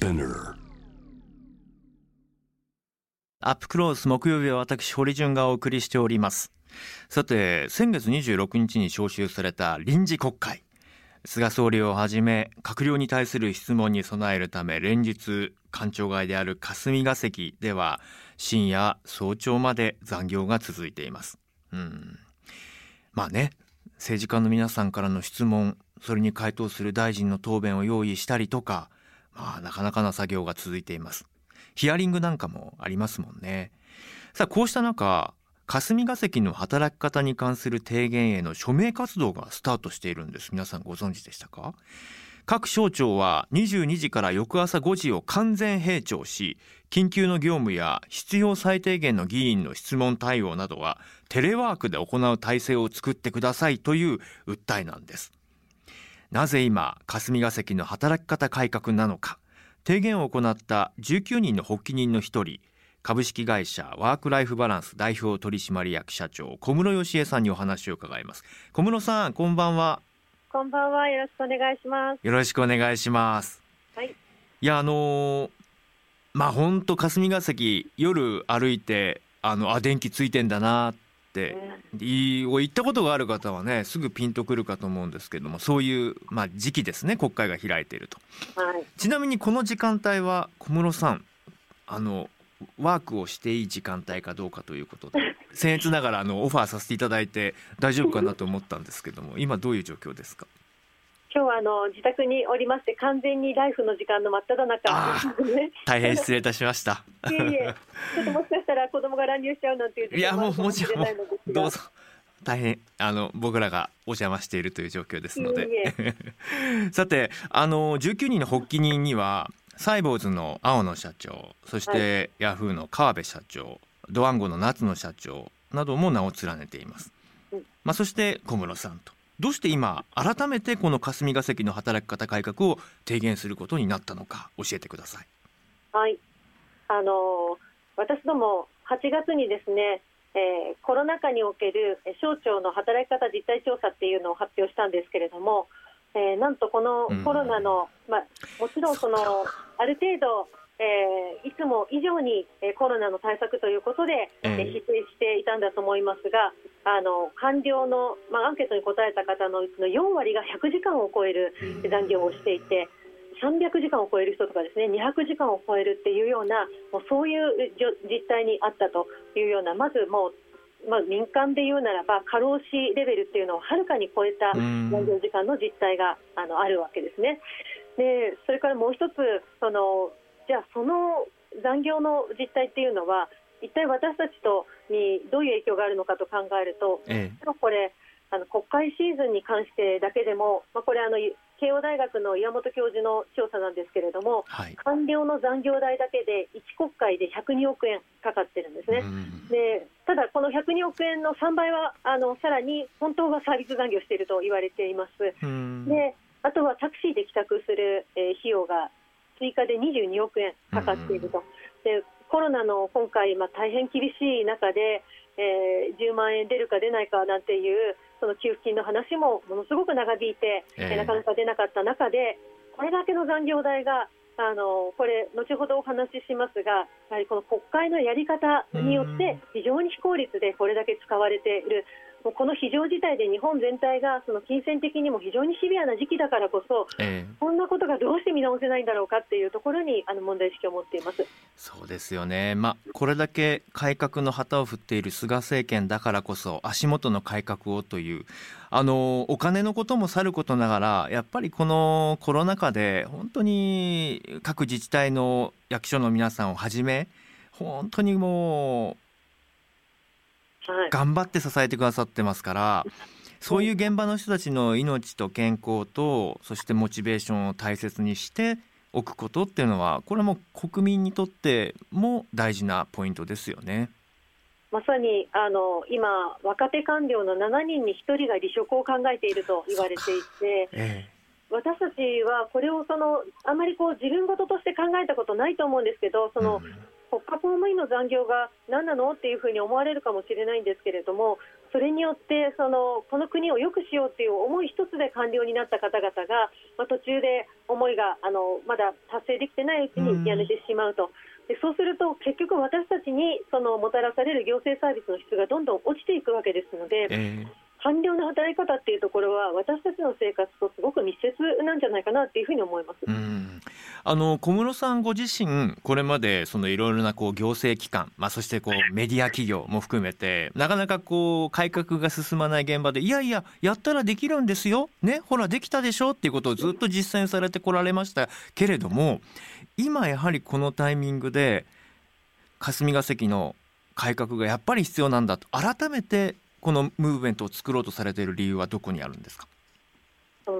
Spinner. アップクロース木曜日は私堀潤がお送りしております。さて先月26日に召集された臨時国会。菅総理をはじめ閣僚に対する質問に備えるため連日官庁街である霞が関では深夜早朝まで残業が続いています。うん。まあね政治家の皆さんからの質問それに回答する大臣の答弁を用意したりとかあなかなかな作業が続いています。ヒアリングなんかもありますもんね。さあこうした中霞が関の働き方に関する提言への署名活動がスタートしているんです。皆さんご存知でしたか？各省庁は22時から翌朝5時を完全閉庁し緊急の業務や必要最低限の議員の質問対応などはテレワークで行う体制を作ってくださいという訴えなんです。なぜ今霞が関の働き方改革なのか提言を行った19人の発起人の一人株式会社ワークライフバランス代表取締役社長小室義恵さんにお話を伺います小室さんこんばんはこんばんは。よろしくお願いします。よろしくお願いしますはい。いやあのーまあ本当霞が関夜歩いてあのあ電気ついてんだなっていいを言ったことがある方はねすぐピンとくるかと思うんですけどもそういう、まあ、時期ですね国会が開いていると。はい。ちなみにこの時間帯は小室さんあのワークをしていい時間帯かどうかということで 僭越ながらあのオファーさせていただいて大丈夫かなと思ったんですけども今どういう状況ですか？今日はあの自宅におりまして完全にライフの時間の真っ只中。あですね。大変失礼いたしました。いえいえ、ちょっともしかしたら子供が乱入しちゃうなんていういやもうもちろんどうぞ。大変あの僕らがお邪魔しているという状況ですので。さてあの19人の発起人にはサイボーズの青野社長そして、ヤフーの川辺社長ドワンゴの夏野社長なども名を連ねています、うん。まあ、そして小室さんとどうして今改めてこの霞が関の働き方改革を提言することになったのか教えてください。はい。あの私ども8月にですね、えーコロナ禍におけるえー省庁の働き方実態調査っていうのを発表したんですけれども、えーなんとこのコロナの、まあ、もちろんそのある程度、えーいつも以上に、えーコロナの対策ということで、えええー否定していたんだと思いますがあの官僚の、まあ、アンケートに答えた方のうちの4割が100時間を超える残業をしていて。300時間を超える人とかですね200時間を超えるっていうようなもうそういうじょ実態にあったというようなまずもう、まあ、民間で言うならば過労死レベルっていうのをはるかに超えたうん残業時間の実態があのあるわけですね。でそれからもう一つそのじゃあその残業の実態っていうのは一体私たちとにどういう影響があるのかと考えるとえこれあの国会シーズンに関してだけでも、まあ、これあの慶応大学の岩本教授の調査なんですけれどもはい官僚の残業代だけで1国会で102億円かかってるんですね。うんでただ、この102億円の3倍はあのさらに本当はサービス残業していると言われています。うんであとはタクシーで帰宅する、えー費用が追加で22億円かかっていると、でコロナの今回、まあ、大変厳しい中で、えー10万円出るか出ないかなんていうその給付金の話もものすごく長引いて、ええ。えーなかなか出なかった中でこれだけの残業代があのこれ、後ほどお話ししますが、やはりこの国会のやり方によって、非常に非効率でこれだけ使われている、もうこの非常事態で日本全体がその金銭的にも非常にシビアな時期だからこそ、ええこんなことがどうして見直せないんだろうかっていうところにあの問題意識を持っています。そうですよね、まあ、これだけ改革の旗を振っている菅政権だからこそ足元の改革をというあのお金のこともさることながらやっぱりこのコロナ禍で本当に各自治体の役所の皆さんをはじめ本当にもうはい、頑張って支えてくださってますから そういう現場の人たちの命と健康とそしてモチベーションを大切にしておくことっていうのはこれはもう国民にとっても大事なポイントですよね。まさにあの今、若手官僚の7人に1人が離職を考えていると言われていて、え。私たちはこれをそのあまりこう自分事として考えたことないと思うんですけど、その、うん国家公務員の残業が何なのっていうふうに思われるかもしれないんですけれども、それによってそのこの国を良くしようという思い一つで官僚になった方々が、まあ、途中で思いがあのまだ達成できてないうちに辞めてしまうと。でそうすると結局私たちにそのもたらされる行政サービスの質がどんどん落ちていくわけですので、えー、官僚の働き方っていうところは私たちの生活とすごく密接なんじゃないかなっていうふうに思います。あの小室さんご自身これまでそのいろいろなこう行政機関、まあ、そしてこうメディア企業も含めてなかなかこう改革が進まない現場でいやいややったらできるんですよ、ね、ほらできたでしょ。っていうことをずっと実践されてこられました。けれども今やはりこのタイミングで霞が関の改革がやっぱり必要なんだと改めてこのムーブメントを作ろうとされている理由はどこにあるんですか？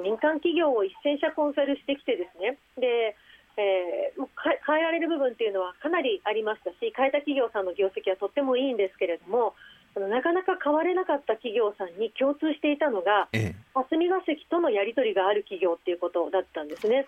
民間企業を1000社コンサルしてきてですね。で、えー、もう変えられる部分っていうのはかなりありましたし変えた企業さんの業績はとってもいいんですけれどもなかなか変われなかった企業さんに共通していたのが、ええ、霞が関とのやり取りがある企業っていうことだったんですね。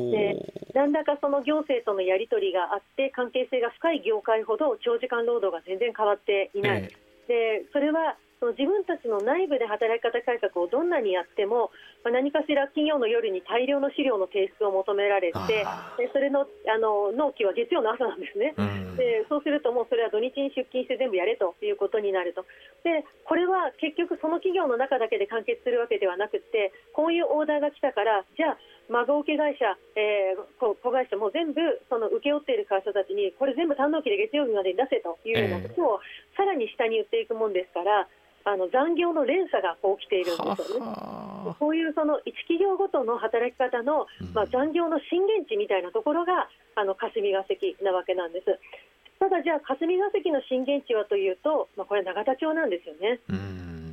でなんだかその行政とのやり取りがあって関係性が深い業界ほど長時間労働が全然変わっていない。え、でそれはその自分たちの内部で働き方改革をどんなにやっても、まあ、何かしら金曜の夜に大量の資料の提出を求められて、でそれのあの納期は月曜の朝なんですね、うん、でそうするともうそれは土日に出勤して全部やれということになると、でこれは結局、その企業の中だけで完結するわけではなくて、こういうオーダーが来たから、じゃあ、孫受け会社、えー、子会社も全部その請け負っている会社たちに、これ全部単納期で月曜日までに出せというようなことを、さらに下に言っていくもんですから、あの残業の連鎖が起きているんですよね。こういうその一企業ごとの働き方の、まあ、残業の震源地みたいなところがあの霞が関なわけなんです。ただじゃあ霞が関の震源地はというと、まあ、これ永田町なんですよね。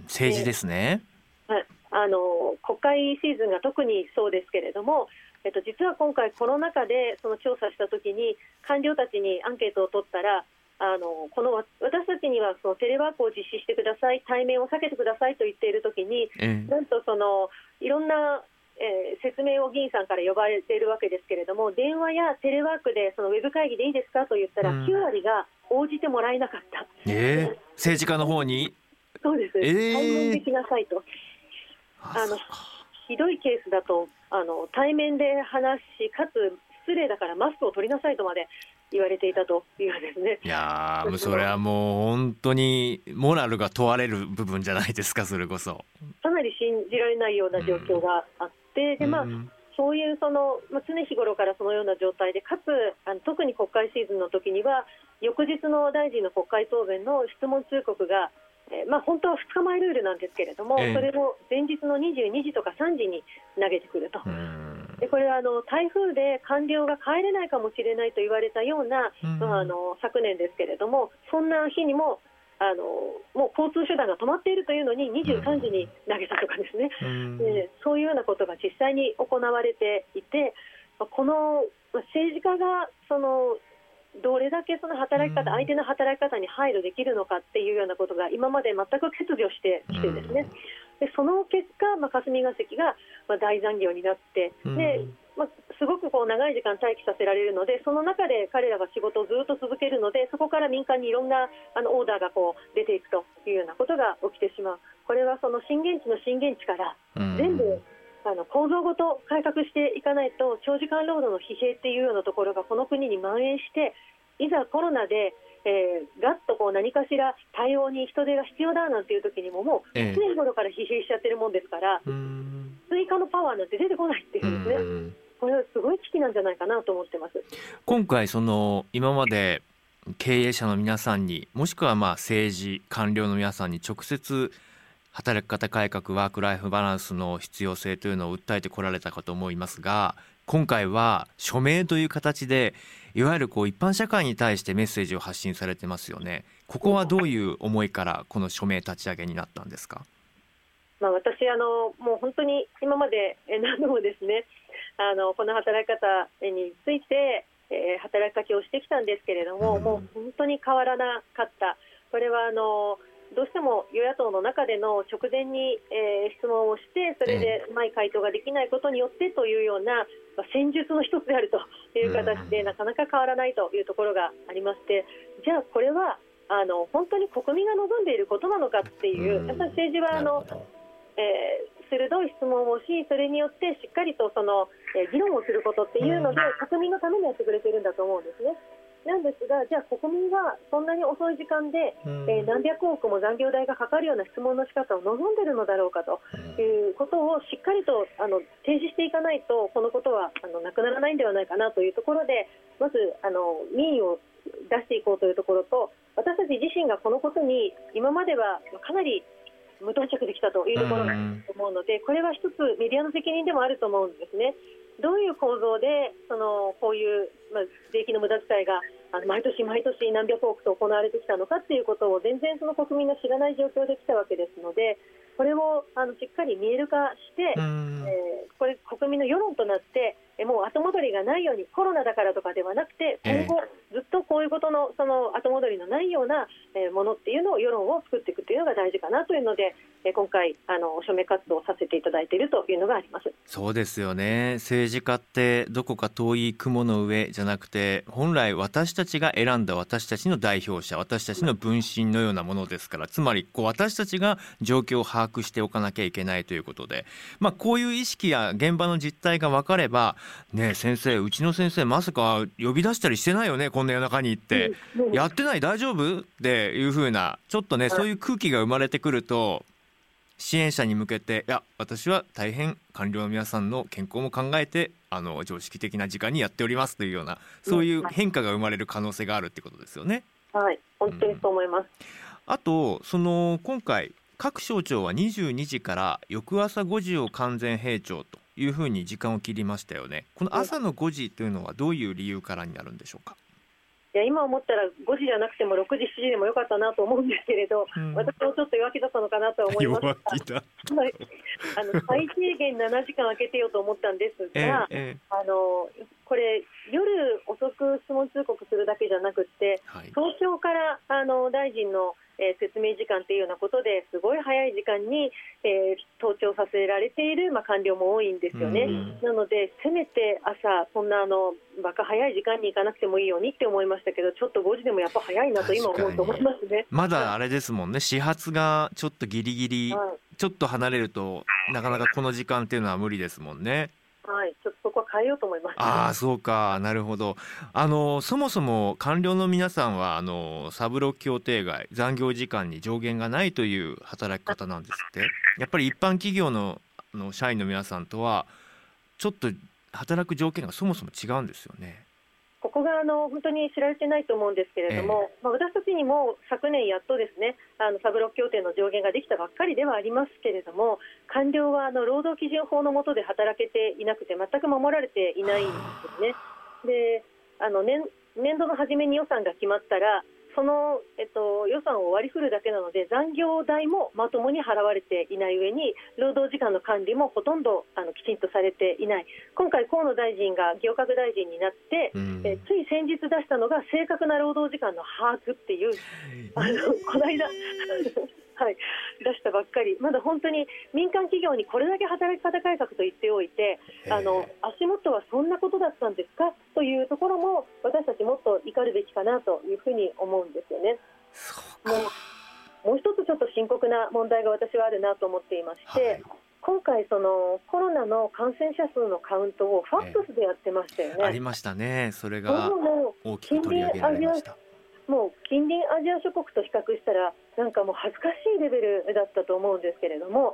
政治ですね。はい、あの国会シーズンが特にそうですけれども、えっと、実は今回、コロナ禍でその調査したときに官僚たちにアンケートを取ったらあのこの私たちにはそのテレワークを実施してください、対面を避けてくださいと言っているときに、えなんとそのいろんな、えー、説明を議員さんから呼ばれているわけですけれども、電話やテレワークでそのウェブ会議でいいですかと言ったら、9割が応じてもらえなかった、えー、政治家の方に？そうです、えー、対面できなさいと。あのひどいケースだとあの対面で話し、かつ失礼だからマスクを取りなさいとまで言われていたというですね。いやそれはもう本当にモラルが問われる部分じゃないですか、それこそ。かなり信じられないような状況があって、うん、でまあ、そういうその、まあ、常日頃からそのような状態で、かつあの特に国会シーズンの時には、翌日の大臣の国会答弁の質問通告が、えー、まあ、本当は2日前ルールなんですけれども、えー、それを前日の22時とか3時に投げてくると。でこれはあの台風で官僚が帰れないかもしれないと言われたような、まあ、あの昨年ですけれどもそんな日にもあのもう交通手段が止まっているというのに23時に投げたとかですね、でそういうようなことが実際に行われていてこの政治家がそのどれだけその働き方、相手の働き方に配慮できるのかっていうようなことが今まで全く欠如してきてですね、でその結果、まあ、霞が関が、まあ、大残業になって、でまあ、すごくこう長い時間待機させられるので、その中で彼らが仕事をずっと続けるので、そこから民間にいろんなあのオーダーがこう出ていくというようなことが起きてしまう、これはその震源地の震源地から全部、あの構造ごと改革していかないと長時間労働の疲弊っていうようなところがこの国に蔓延していざコロナで、えー、ガッとこう何かしら対応に人手が必要だなんていう時にももう1年頃から疲弊しちゃってるもんですから、えー、追加のパワーなんて出てこないっていうんですね。これはすごい危機なんじゃないかなと思ってます。今回その今まで経営者の皆さんにもしくはまあ政治官僚の皆さんに直接働き方改革ワーク・ライフ・バランスの必要性というのを訴えてこられたかと思いますが今回は署名という形でいわゆるこう一般社会に対してメッセージを発信されてますよね。ここはどういう思いからこの署名立ち上げになったんですか、まあ、私あのもう本当に今まで何度もですねあのこの働き方について、えー、働きかけをしてきたんですけれども、うん、もう本当に変わらなかった。これはあのどうしても与野党の中での直前に、えー、質問をしてそれでうまい回答ができないことによってというような、まあ、戦術の一つであるという形で、なかなか変わらないというところがありましてじゃあこれはあの本当に国民が望んでいることなのかっていう、やっぱり政治はあの、えー、鋭い質問をし、それによってしっかりとその、えー、議論をすることっていうので、国民のためにやってくれてるんだと思うんですね。なんですが、じゃあ国民はそんなに遅い時間で、えー、何百億も残業代がかかるような質問の仕方を望んでいるのだろうかということをしっかりとあの提示していかないと、このことはあのなくならないんではないかなというところで、まずあの民意を出していこうというところと、私たち自身がこのことに今まではかなり無頓着できたというところだと思うので、これは一つメディアの責任でもあると思うんですね。どういう構造でそのこういう、まあ、税金の無駄遣いがあの毎年毎年何百億と行われてきたのかということを全然その国民が知らない状況できたわけですのでこれをあのしっかり見える化して、えー、これ国民の世論となってもう後戻りがないようにコロナだからとかではなくて今後ずっとこういうことのその後戻りのないようなものっていうのを世論を作っていくというのが大事かなというので今回あの署名活動をさせていただいているというのがあります。そうですよね。政治家ってどこか遠い雲の上じゃなくて本来私たちが選んだ私たちの代表者私たちの分身のようなものですからつまりこう私たちが状況を把握しておかなきゃいけないということで、まあ、こういう意識や現場の実態が分かればね先生うちの先生まさか呼び出したりしてないよねこんな夜中に行って、やってない？大丈夫？っていうふうなちょっとねそういう空気が生まれてくると支援者に向けていや私は大変官僚の皆さんの健康も考えてあの常識的な時間にやっておりますというようなそういう変化が生まれる可能性があるってことですよね。はい。本当にそう思います、うん、あとその今回各省庁は22時から翌朝5時を完全閉庁というふうに時間を切りましたよね。この朝の5時というのはどういう理由からになるんでしょうか？いや今思ったら5時じゃなくても6時、7時でもよかったなと思うんですけれど、うん、私もちょっと弱気だったのかなと思います。が、あの 最低限7時間空けてよと思ったんですが、ええ、あのこれ、夜遅く質問通告するだけじゃなくて、はい、早朝からあの大臣のえー、説明時間というようなことですごい早い時間に、えー、登庁させられている、まあ、官僚も多いんですよね、なので、せめて朝、そんなあのバカ早い時間に行かなくてもいいようにって思いましたけど、ちょっと5時でもやっぱ早いなと今思うと思いますね。まだあれですもんね、始発がちょっとぎりぎり、ちょっと離れると、なかなかこの時間っていうのは無理ですもんね。はい、ちょっとそこは変えようと思います、ああ、そうか、なるほど。あのそもそも官僚の皆さんはあのサブロ協定外残業時間に上限がないという働き方なんですって。やっぱり一般企業のの社員の皆さんとはちょっと働く条件がそもそも違うんですよね。ここがあの本当に知られてないと思うんですけれども、えまあ、私たちにも昨年やっとですねあのサブロック協定の上限ができたばっかりではありますけれども官僚はあの労働基準法の下で働けていなくて全く守られていないんですね。であの年年度の初めに予算が決まったらその、えっと、予算を割り振るだけなので残業代もまともに払われていない上に労働時間の管理もほとんどあのきちんとされていない。今回、河野大臣が行革大臣になって、うん、えつい先日出したのが正確な労働時間の把握っていうあのこの間はい、出したばっかり、まだ本当に民間企業にこれだけ働き方改革と言っておいて、あの足元はそんなことだったんですか？というところも、私たちもっと怒るべきかなというふうに思うんですよね。もうもう一つちょっと深刻な問題が私はあるなと思っていまして、はい。今回、そのコロナの感染者数のカウントをファックスでやってましたよね。えー、ありましたね、それが大きく取り上げられました。もう近隣アジア諸国と比較したらなんかもう恥ずかしいレベルだったと思うんですけれども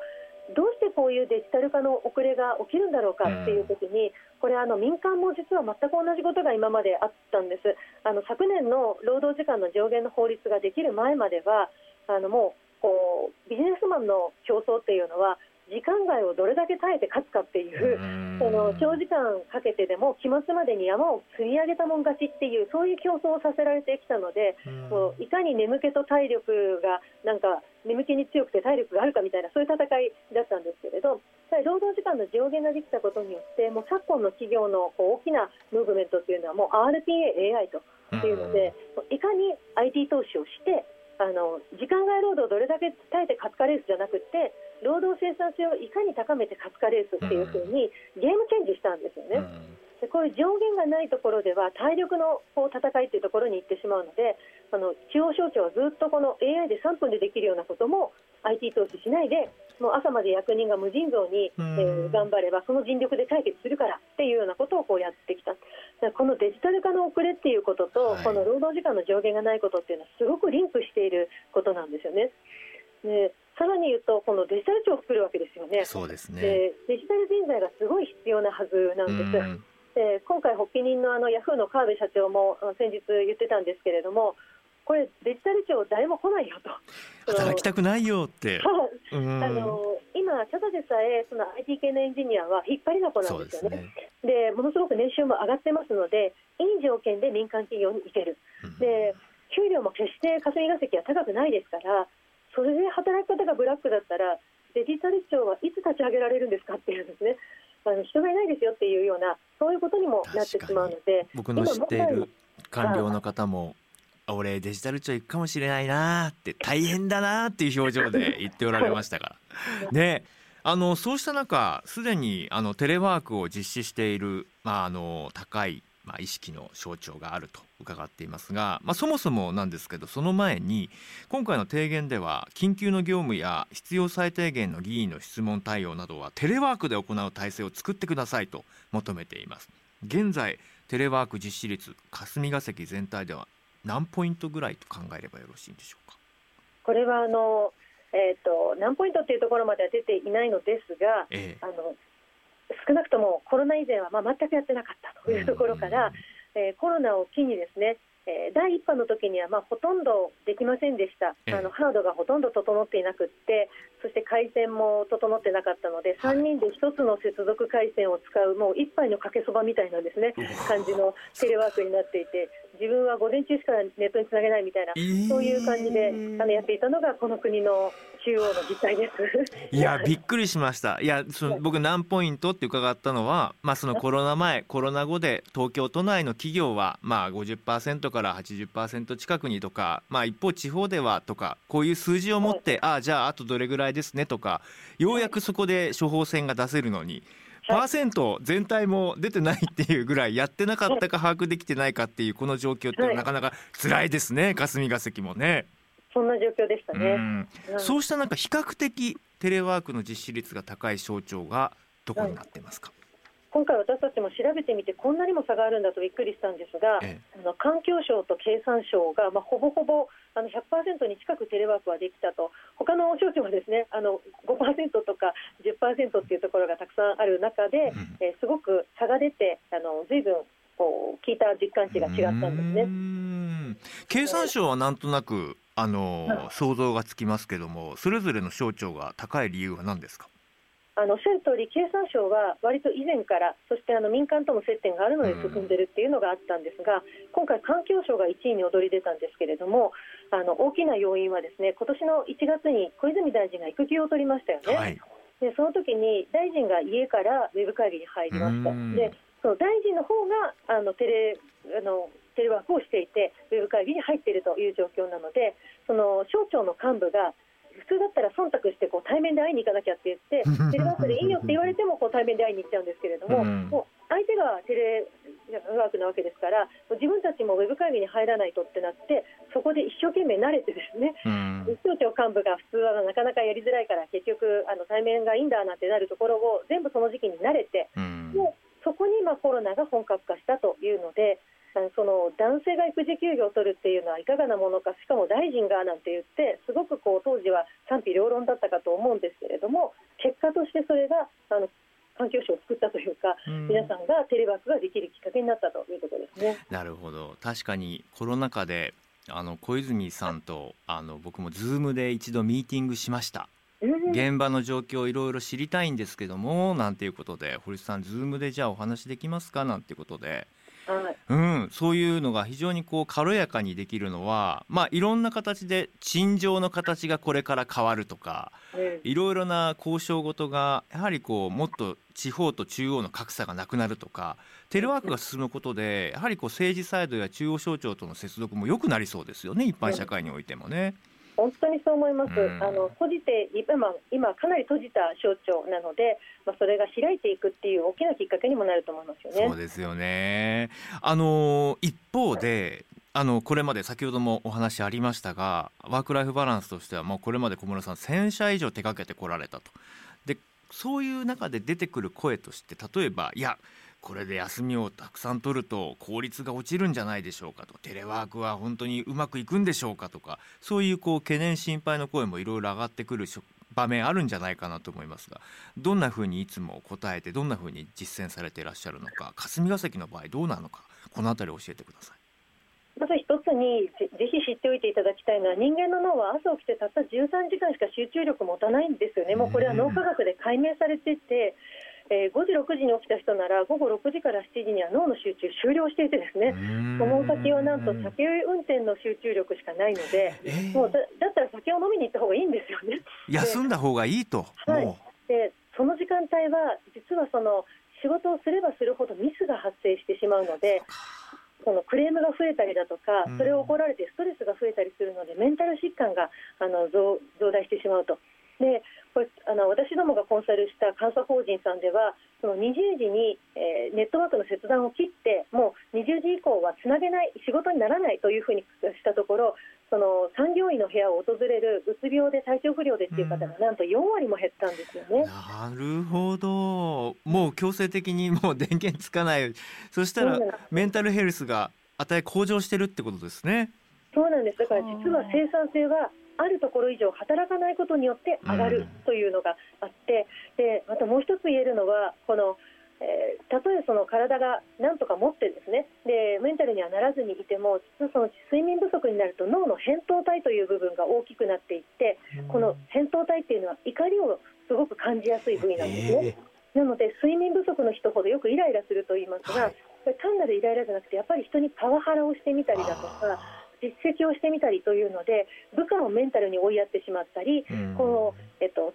どうしてこういうデジタル化の遅れが起きるんだろうかっていう時に、これあの民間も実は全く同じことが今まであったんです。あの昨年の労働時間の上限の法律ができる前まではあのもうこうビジネスマンの競争っていうのは時間外をどれだけ耐えて勝つかっていうその長時間かけてでも期末までに山を積み上げたもん勝ちっていうそういう競争をさせられてきたのでもういかに眠気と体力がなんか眠気に強くて体力があるかみたいなそういう戦いだったんですけれど労働時間の上限ができたことによってもう昨今の企業のこう大きなムーブメントっていうのはもう RPA、AI というのでいかに IT 投資をしてあの時間外労働をどれだけ耐えて勝つかレースじゃなくて労働生産性をいかに高めて勝つかレースっていうふうにゲームチェンジしたんですよね。でこういう上限がないところでは体力のこう戦いというところに行ってしまうのであの中央省庁はずっとこの AI で3分でできるようなことも IT 投資しないでもう朝まで役人が無尽蔵に、えー、頑張ればその尽力で解決するからっていうようなことをこうやってきた。このデジタル化の遅れっていうことと、はい、この労働時間の上限がないことっていうのはすごくリンクしていることなんですよね。でさらに言うと、このデジタル庁を作るわけですよね。そうですねでデジタル人材がすごい必要なはずなんです。で今回、発起人のあのヤフーの川辺社長も先日言ってたんですけれども、これ、デジタル庁、誰も来ないよと。働きたくないよって。あの今、ただでさえその IT 系のエンジニアは引っ張りだこなんですよね。で、ね、ものすごく年収も上がってますので、いい条件で民間企業に行ける。で給料も決して霞が関は高くないですから、それで働き方がブラックだったら、デジタル庁はいつ立ち上げられるんですかっていうんですね。あの人がいないですよっていうようなそういうことにもなってしまうので僕の知っている官僚の方も俺デジタル庁行くかもしれないなって大変だなっていう表情で言っておられましたから。であのそうした中すでにあのテレワークを実施している、まあ、あの高いまあ、意識の象徴があると伺っていますが、まあ、そもそもなんですけどその前に今回の提言では緊急の業務や必要最低限の議員の質問対応などはテレワークで行う体制を作ってくださいと求めています。現在テレワーク実施率霞が関全体では何ポイントぐらいと考えればよろしいんでしょうか？これはあの、えーと、何ポイントというところまでは出ていないのですが、ええ、あの少なくともコロナ以前はまあ全くやってなかったというところから、えー、コロナを機にですねえー、第1波の時にはまあほとんどできませんでした、あのハードがほとんど整っていなくって、そして回線も整ってなかったので、3人で1つの接続回線を使う、もう一杯のかけそばみたいなですね。感じのテレワークになっていて、自分は午前中しかネットにつなげないみたいな、そういう感じであのやっていたのが、この国の中央の実態です。いやびっくりしました。いやその僕何ポイントって伺ったのは、まあ、そのコロナ前コロナ後で東京都内の企業はまあ50%から80%近くにとか、まあ、一方地方ではとかこういう数字を持って、ああじゃああとどれぐらいですねとかようやくそこで処方箋が出せるのに。パーセント全体も出てないっていうぐらいやってなかったか把握できてないかっていうこの状況ってなかなか辛いですね。霞が関もね。そんな状況でしたね、うん。そうした中比較的テレワークの実施率が高い省庁がどこになってますか、今回私たちも調べてみてこんなにも差があるんだとびっくりしたんですが、ええ、あの環境省と経産省が、まあ、ほぼほぼあの100%に近くテレワークはできたと。他の省庁はですねあの5%とか10%っていうところがたくさんある中で、うん、えー、すごく差が出てあの随分こう聞いた実感値が違ったんですね。経産省はなんとなくあの、はい、想像がつきますけどもそれぞれの省庁が高い理由は何ですか？あのおっしゃる通り、経産省は割と以前から、そしてあの民間との接点があるので進んでるっていうのがあったんですが、今回、環境省が1位に躍り出たんですけれども、あの大きな要因は、ですね今年の1月に小泉大臣が育休を取りましたよね、はい、でその時に大臣が家からウェブ会議に入りました。でその大臣の方があのテレあのテレワークをしていて、ウェブ会議に入っているという状況なので、その省庁の幹部が普通だったら忖度してこう対面で会いに行かなきゃって言って、テレワークでいいよって言われてもこう対面で会いに行っちゃうんですけれども、もう相手がテレワークなわけですから、自分たちもウェブ会議に入らないとってなって、そこで一生懸命慣れて、ですね、省庁幹部が普通はなかなかやりづらいから、結局、あの対面がいいんだなんてなるところを全部その時期に慣れて、もうそこにまあコロナが本格化したというので、その男性が育児休業を取るっていうのはいかがなものか、しかも大臣がなんて言って、すごくこう当時は賛否両論だったかと思うんですけれども、結果としてそれがあの環境省を作ったというか、うん、皆さんがテレワークができるきっかけになったということですね。なるほど。確かにコロナ禍であの小泉さんとあの僕もズームで一度ミーティングしました。現場の状況をいろいろ知りたいんですけどもなんていうことで堀さんズームでじゃあお話できますか？なんていうことではい、うん、そういうのが非常にこう軽やかにできるのは、まあ、いろんな形で陳情の形がこれから変わるとか、いろいろな交渉事がやはりこうもっと地方と中央の格差がなくなるとかテレワークが進むことでやはりこう政治サイドや中央省庁との接続も良くなりそうですよね一般社会においてもね。本当にそう思います、あの閉じて今今かなり閉じた省庁なので、まあ、それが開いていくっていう大きなきっかけにもなると思いますよね。そうですよね。あの一方であのこれまで先ほどもお話ありましたがワーク・ライフ・バランスとしてはもうこれまで小室さん1000社以上手掛けてこられたと。でそういう中で出てくる声として例えばいやこれで休みをたくさん取ると効率が落ちるんじゃないでしょうかと。テレワークは本当にうまくいくんでしょうかとかそういうこう懸念心配の声もいろいろ上がってくる場面あるんじゃないかなと思いますがどんなふうにいつも答えてどんなふうに実践されていらっしゃるのか霞が関の場合どうなのかこの辺り教えてください。まず一つにぜひ知っておいていただきたいのは人間の脳は朝起きてたった13時間しか集中力持たないんですよね、もうこれは脳科学で解明されていて、えー、5時、6時に起きた人なら午後6時から7時には脳の集中終了していてですねその先はなんと酒運転の集中力しかないので、えー、もうだったら酒を飲みに行った方がいいんですよね。休んだ方がいいと、はい、でその時間帯は実はその仕事をすればするほどミスが発生してしまうので。そのクレームが増えたりだとか、それを怒られてストレスが増えたりするので、メンタル疾患があの増増大してしまうと。でこれあの私どもがコンサルした監査法人さんではその20時に、えー、ネットワークの切断を切ってもう20時以降はつなげない仕事にならないというふうにしたところその産業医の部屋を訪れるうつ病で体調不良でっていう方がなんと4割も減ったんですよね。なるほど。もう強制的にもう電源つかない。そしたらメンタルヘルスが値向上してるってことですね。そうなんです。だから実は生産性はあるところ以上働かないことによって上がるというのがあって、でまたもう一つ言えるのはこのえー、たとえその体がなんとか持ってですねでメンタルにはならずにいても実はその睡眠不足になると脳の扁桃体という部分が大きくなっていってこの扁桃体っていうのは怒りをすごく感じやすい部位なんですね。なので睡眠不足の人ほどよくイライラすると言いますが、はい、単なるイライラじゃなくてやっぱり人にパワハラをしてみたりだとか実績をしてみたりというので部下をメンタルに追いやってしまったり、このえっと、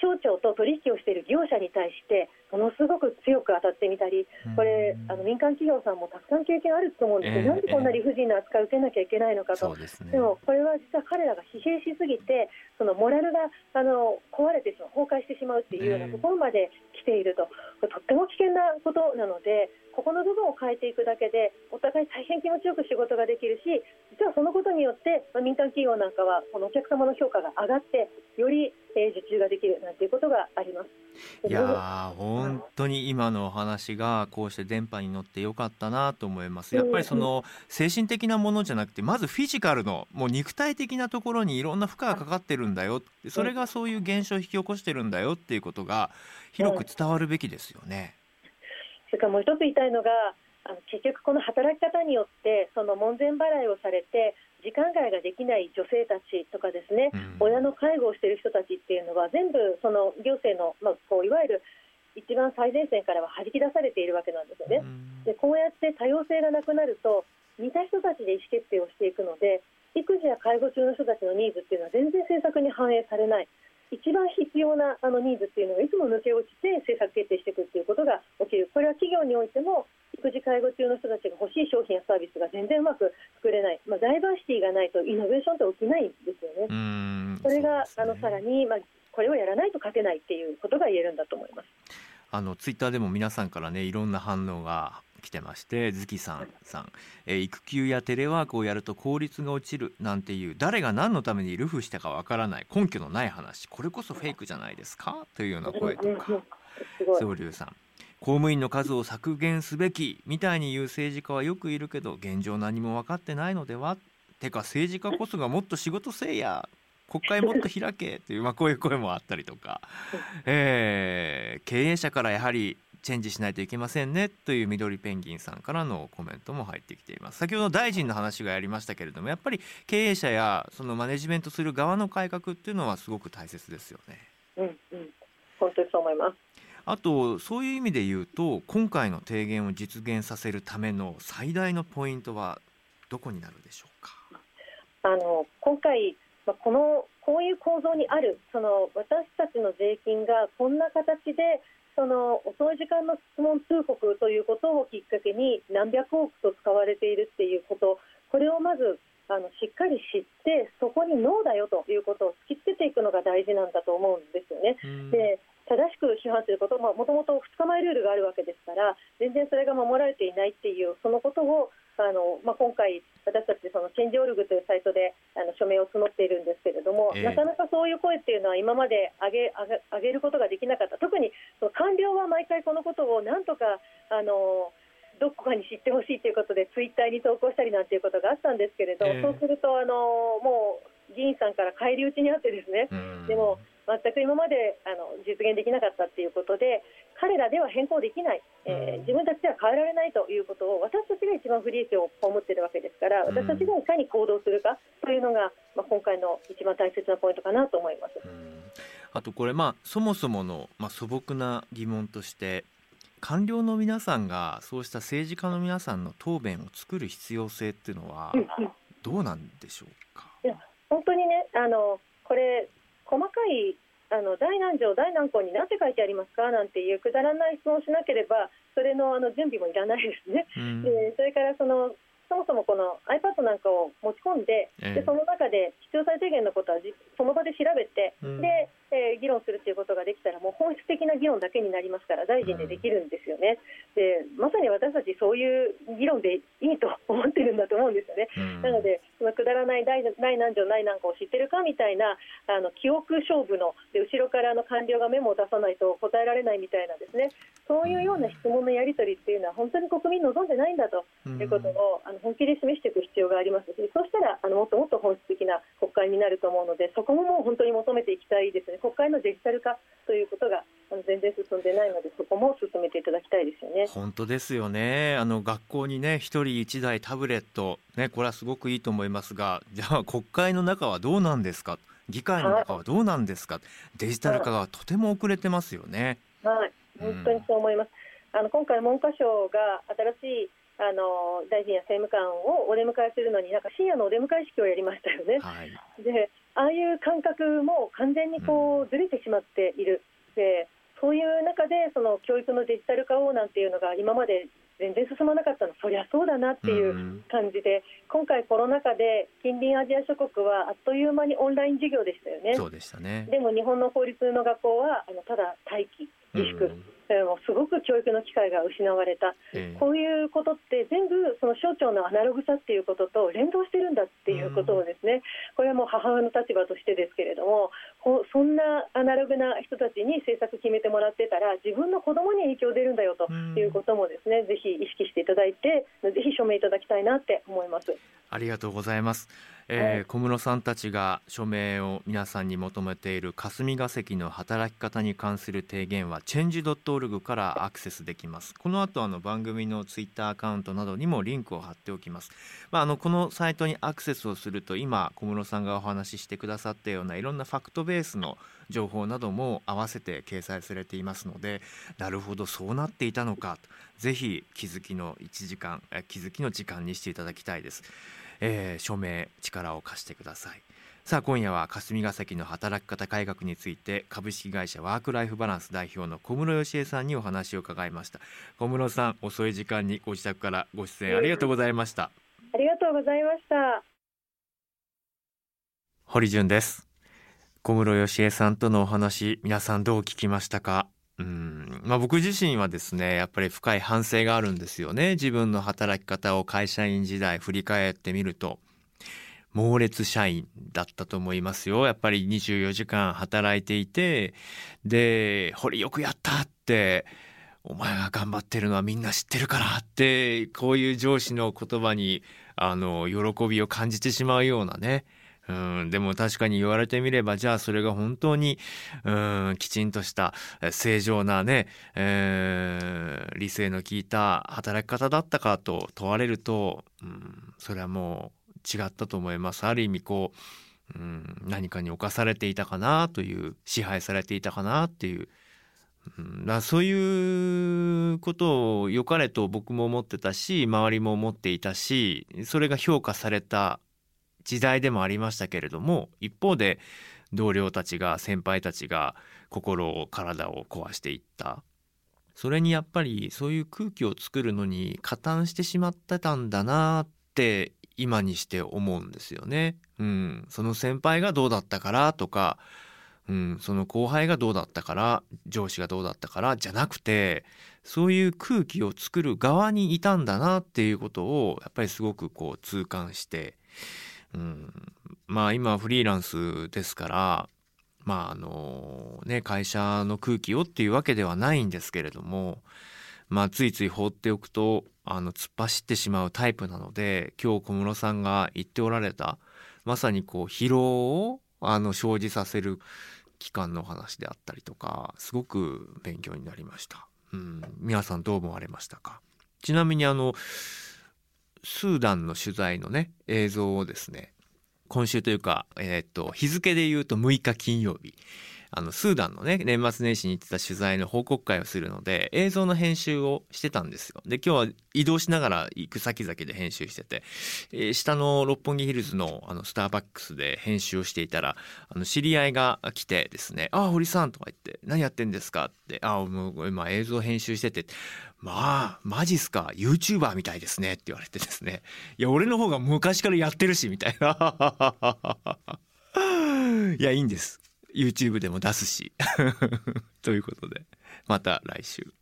省庁と取引をしている業者に対してものすごく強く当たってみたりこれあの民間企業さんもたくさん経験あると思うんですけど、えー、なんでこんな理不尽な扱いを受けなきゃいけないのかと、でね、でもこれは実は彼らが疲弊しすぎてそのモラルがあの壊れてしまう崩壊してしまうっていうようなところまで来ていると、とっても危険なことなのでここの部分を変えていくだけでお互い大変気持ちよく仕事ができるし実はそのことによって、まあ、民間企業なんかはこのお客様の評価が上がってより、えー、受注ができるなんていうことがあります。いや本当に今のお話がこうして電波に乗ってよかったなと思います。やっぱりその精神的なものじゃなくてまずフィジカルのもう肉体的なところにいろんな負荷がかかってるんだよ。それがそういう現象を引き起こしてるんだよっていうことが広く伝わるべきですよね。それからもう一つ言いたいのがあの結局この働き方によってその門前払いをされて時間外ができない女性たちとかですね、うん、親の介護をしている人たちっていうのは全部その行政の、まあ、こういわゆる一番最前線からは弾き出されているわけなんですよね。うん、でこうやって多様性がなくなると似た人たちで意思決定をしていくので育児や介護中の人たちのニーズっていうのは全然政策に反映されない。一番必要なあのニーズっていうのがいつも抜け落ちて政策決定していくっていうことが起きる。これは企業においても育児介護中の人たちが欲しい商品やサービスが全然うまく作れない、まあ、ダイバーシティがないとイノベーションって起きないんですよね。それが、ね、あのさらに、まあ、これをやらないと勝てないっていうことが言えるんだと思います。あのツイッターでも皆さんからねいろんな反応が来てまして月さんさん、えー、育休やテレワークをやると効率が落ちるなんていう誰が何のためにルフしたかわからない根拠のない話これこそフェイクじゃないですか？というような声とか。総龍さん公務員の数を削減すべきみたいに言う政治家はよくいるけど現状何も分かってないのでは？てか政治家こそがもっと仕事せえや。国会もっと開けという、まあ、こういう声もあったりとか、えー、経営者からやはりチェンジしないといけませんね。という緑ペンギンさんからのコメントも入ってきています。先ほど大臣の話がやりましたけれどもやっぱり経営者やそのマネジメントする側の改革っていうのはすごく大切ですよね。うんうん。本当にそう思いますあとそういう意味で言うと今回の提言を実現させるための最大のポイントはどこになるでしょうか？あの今回このこういう構造にあるその私たちの税金がこんな形でその遅い時間の質問通告ということをきっかけに何百億と使われているっていうことこれをまずあのしっかり知ってそこにノーだよということを突きつけていくのが大事なんだと思うんですよね。で正しく批判することももともと2日前ルールがあるわけですから全然それが守られていないっていうそのことをあの、まあ、今回私たちそのチェンジオルグというサイトであの署名を募っているんですけれども、えー、なかなかそういう声っていうのは今まで上げ上げることができなかった。特にその官僚は毎回このことをなんとかあのどこかに知ってほしいということでツイッターに投稿したりなんていうことがあったんですけれど、えー、そうするとあのもう議員さんから返り討ちにあってですね、でも全く今まであの実現できなかったということで彼らでは変更できない、えー、自分たちでは変えられないということを私たちが一番不利益を被っているわけですから私たちがいかに行動するかというのが、まあ、今回の一番大切なポイントかなと思います。あとこれ、まあ、そもそもの、まあ、素朴な疑問として官僚の皆さんがそうした政治家の皆さんの答弁を作る必要性っていうのはどうなんでしょうか？いや本当にねあのこれ細かいあの大何条、大何項に何て書いてありますか？なんていうくだらない質問をしなければそれのあの準備もいらないですね。うん、でそれからそのそもそもこの iPad なんかを持ち込んで、でその中で必要最低限のことはその場で調べて、うん、でえー、議論するということができたらもう本質的な議論だけになりますから大臣でできるんですよね、でまさに私たちそういう議論でいいと思ってるんだと思うんですよね、なのでそのくだらない大何条何何かを知ってるかみたいなあの記憶勝負ので後ろからの官僚がメモを出さないと答えられないみたいなですね。そういうような質問のやり取りっていうのは本当に国民望んでないんだということをあの本気で示していく必要があります。しそうしたらあのもっともっと本質的な国会になると思うのでそこももう本当に求めていきたいですね。国会のデジタル化ということが全然進んでないのでそこも進めていただきたいですよね。本当ですよね。あの学校にね一人一台タブレットねこれはすごくいいと思いますがじゃあ国会の中はどうなんですか？議会の中はどうなんですか？デジタル化がとても遅れてますよね。はい。本当にそう思います、うん、あの今回文科省が新しいあの大臣や政務官をお出迎えするのになんか深夜のお出迎え式をやりましたよね。はい、でああいう感覚も完全にこうずれてしまっている、でそういう中でその教育のデジタル化をなんていうのが今まで全然進まなかったの。そりゃそうだなっていう感じで、今回コロナ禍で近隣アジア諸国はあっという間にオンライン授業でしたよね。そうでしたね。でも日本の公立の学校はあのただ待機自粛、えもすごく教育の機会が失われた、えー、こういうことって全部その省庁のアナログさっていうことと連動してるんだっていうことをですね、これはもう母親の立場としてですけれどもそんなアナログな人たちに政策決めてもらってたら自分の子供に影響出るんだよということもですね、ぜひ意識していただいてぜひ署名いただきたいなって思います。ありがとうございます。えー、小室さんたちが署名を皆さんに求めてい。る霞が関の働き方に関する提言はチェンジ .org からアクセスできます。この後あの番組のツイッターアカウントなどにもリンクを貼っておきます、まあ、あのこのサイトにアクセスをすると今小室さんがお話ししてくださったようないろんなファクトベースの情報なども合わせて掲載されていますのでなるほどそうなっていたのか。ぜひ気づきの1時間気づきの時間にしていただきたいです。えー、署名力を貸してください。さあ今夜は霞が関の働き方改革について株式会社ワークライフバランス代表の小室義恵さんにお話を伺いました。小室さん遅い時間にご自宅からご出演ありがとうございました、ありがとうございました。堀潤です。小室義恵さんとのお話皆さんどう聞きましたか？うん。まあ、僕自身はですねやっぱり深い反省があるんですよね。自分の働き方を会社員時代振り返ってみると猛烈社員だったと思いますよやっぱり24時間働いていてで「堀よくやった!」って「お前が頑張ってるのはみんな知ってるから」ってこういう上司の言葉にあの喜びを感じてしまうようなねうん、でも確かに言われてみれば、じゃあそれが本当に、うん、きちんとした正常なね、えー、理性の効いた働き方だったかと問われると、うん、それはもう違ったと思います。ある意味こう、うん、何かに侵されていたかなという、支配されていたかなっていう、うん、だそういうことを良かれと僕も思ってたし周りも思っていたしそれが評価された時代でもありましたけれども一方で同僚たちが先輩たちが心を体を壊していったそれにやっぱりそういう空気を作るのに加担してしまってたんだなって今にして思うんですよね。うん、その先輩がどうだったからとか、うん、その後輩がどうだったから上司がどうだったからじゃなくてそういう空気を作る側にいたんだなっていうことをやっぱりすごくこう痛感して、うん、まあ今フリーランスですからまああのね会社の空気をっていうわけではないんですけれどもまあついつい放っておくとあの突っ走ってしまうタイプなので今日小室さんが言っておられたまさにこう疲労をあの生じさせる期間の話であったりとかすごく勉強になりました。うん、皆さんどう思われましたか？ちなみにあのスーダンの取材のね映像をですね今週というか、えー、っと日付で言うと6日金曜日。あのスーダンのね年末年始に行ってた取材の報告会をするので映像の編集をしてたんですよで今日は移動しながら行く先々で編集してて、えー、下の六本木ヒルズのあのスターバックスで編集をしていたらあの知り合いが来てですね「ああ堀さん」とか言って「何やってんですか?」って「ああもう今映像編集してて」まあ、マジっすか ?YouTuber みたいですねって言われてですね。いや、俺の方が昔からやってるし、みたいな。いや、いいんです。YouTube でも出すし ということでまた来週。